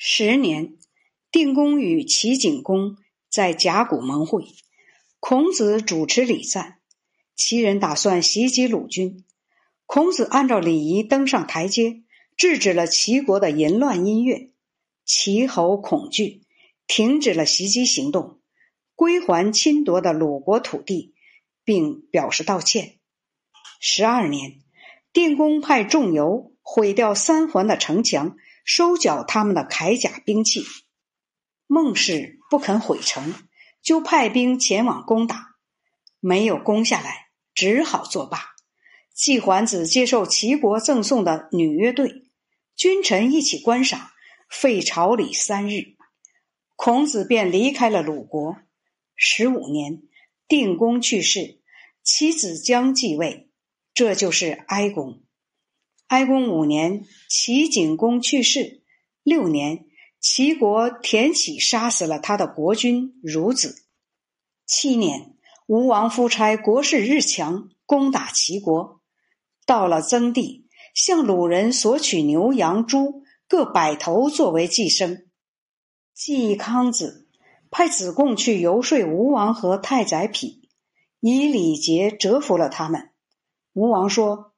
十年，定公与齐景公在甲骨盟会，孔子主持礼赞，齐人打算袭击鲁军，孔子按照礼仪登上台阶，制止了齐国的淫乱音乐，齐侯恐惧，停止了袭击行动，归还侵夺的鲁国土地，并表示道歉。十二年，定公派仲由毁掉三环的城墙，收缴他们的铠甲兵器。孟氏不肯毁城，就派兵前往攻打，没有攻下来，只好作罢。季桓子接受齐国赠送的女乐队，君臣一起观赏，废朝礼三日。孔子便离开了鲁国。十五年，定公去世，其子姜继位。这就是哀公。哀公五年，齐景公去世。六年，齐国田启杀死了他的国君孺子。七年，吴王夫差国势日强，攻打齐国。到了曾地，向鲁人索取牛羊猪各百头作为寄生。季康子派子贡去游说吴王和太宰匹，以礼节折服了他们。吴王说：“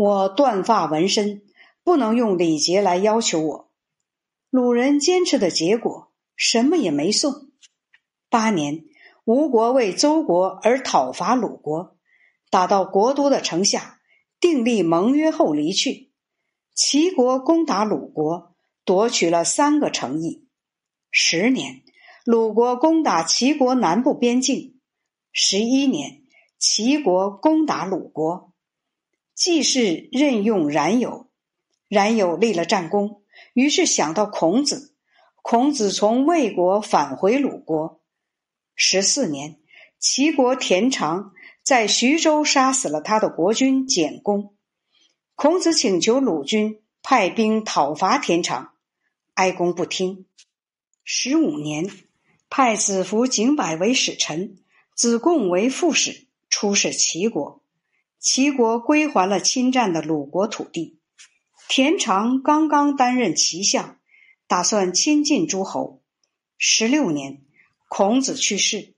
我断发纹身，不能用礼节来要求我。”鲁人坚持的结果，什么也没送。八年，吴国为周国而讨伐鲁国，打到国都的城下，订立盟约后离去。齐国攻打鲁国，夺取了三个城邑。十年，鲁国攻打齐国南部边境。十一年，齐国攻打鲁国。季氏任用冉有，冉有立了战功，于是想到孔子。孔子从魏国返回鲁国。十四年，齐国田常在徐州杀死了他的国君简公。孔子请求鲁军派兵讨伐田常，哀公不听。十五年，派子服景柏为使臣，子贡为副使，出使齐国。齐国归还了侵占的鲁国土地。田常刚刚担任齐相，打算亲近诸侯。十六年，孔子去世。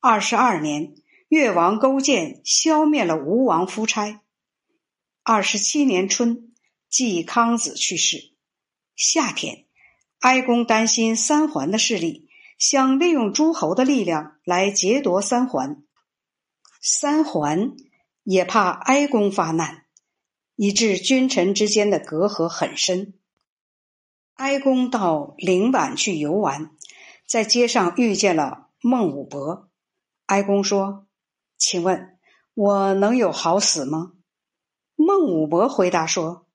二十二年，越王勾践消灭了吴王夫差。二十七年春，季康子去世。夏天，哀公担心三桓的势力，想利用诸侯的力量来劫夺三桓。三桓。也怕哀公发难，以致君臣之间的隔阂很深。哀公到陵坂去游玩，在街上遇见了孟武伯。哀公说：“请问，我能有好死吗？”孟武伯回答说：“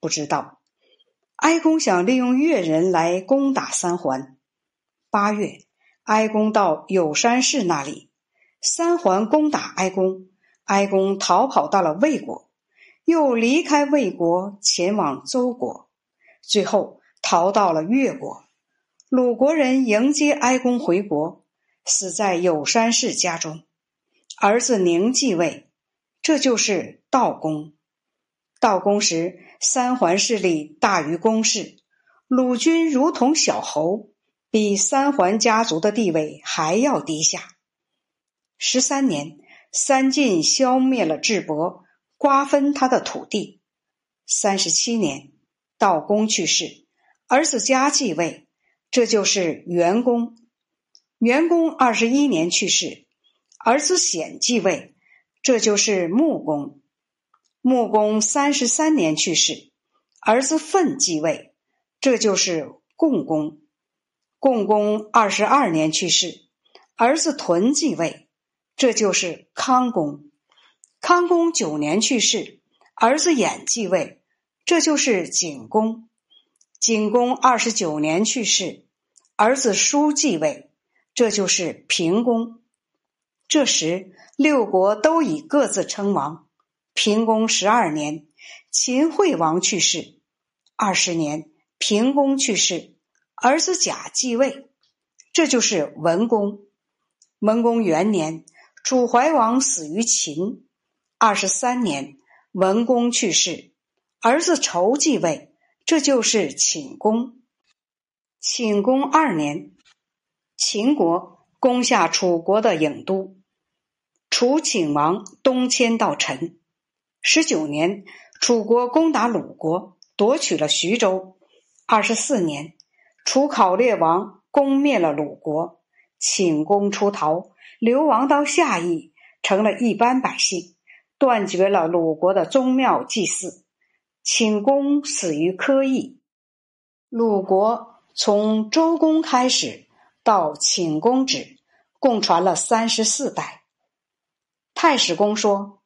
不知道。”哀公想利用越人来攻打三桓。八月，哀公到有山氏那里，三桓攻打哀公。哀公逃跑到了魏国，又离开魏国前往周国，最后逃到了越国。鲁国人迎接哀公回国，死在有山氏家中。儿子宁继位，这就是悼公。悼公时，三桓势力大于公室，鲁军如同小侯，比三桓家族的地位还要低下。十三年。三晋消灭了智伯，瓜分他的土地。三十七年，道公去世，儿子嘉继位，这就是元公。元公二十一年去世，儿子显继位，这就是穆公。穆公三十三年去世，儿子奋继位，这就是共公。共公二十二年去世，儿子屯继位。这就是康公，康公九年去世，儿子偃继位，这就是景公。景公二十九年去世，儿子叔继位，这就是平公。这时六国都已各自称王。平公十二年，秦惠王去世，二十年，平公去世，儿子甲继位，这就是文公。文公元年。楚怀王死于秦，二十三年，文公去世，儿子仇继位，这就是寝公。寝公二年，秦国攻下楚国的郢都，楚顷王东迁到陈。十九年，楚国攻打鲁国，夺取了徐州。二十四年，楚考烈王攻灭了鲁国，顷公出逃，流亡到下邑，成了一般百姓，断绝了鲁国的宗庙祭祀。顷公死于柯邑。鲁国从周公开始到顷公止，共传了三十四代。太史公说。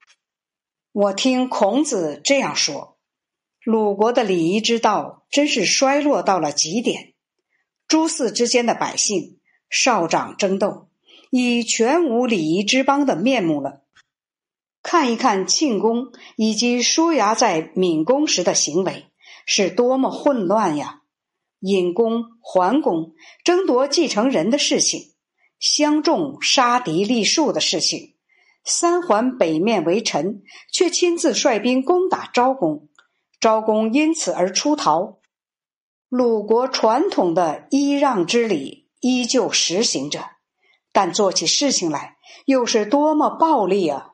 我听孔子这样说：“鲁国的礼仪之道真是衰落到了极点，诸寺之间的百姓少长争斗，已全无礼仪之邦的面目了。看一看庆公以及叔牙在闵公时的行为，是多么混乱呀！尹公、桓公争夺继承人的事情，相仲杀敌立树的事情。”三桓北面为臣，却亲自率兵攻打昭公，昭公因此而出逃。鲁国传统的揖让之礼依旧实行着，但做起事情来又是多么暴力啊！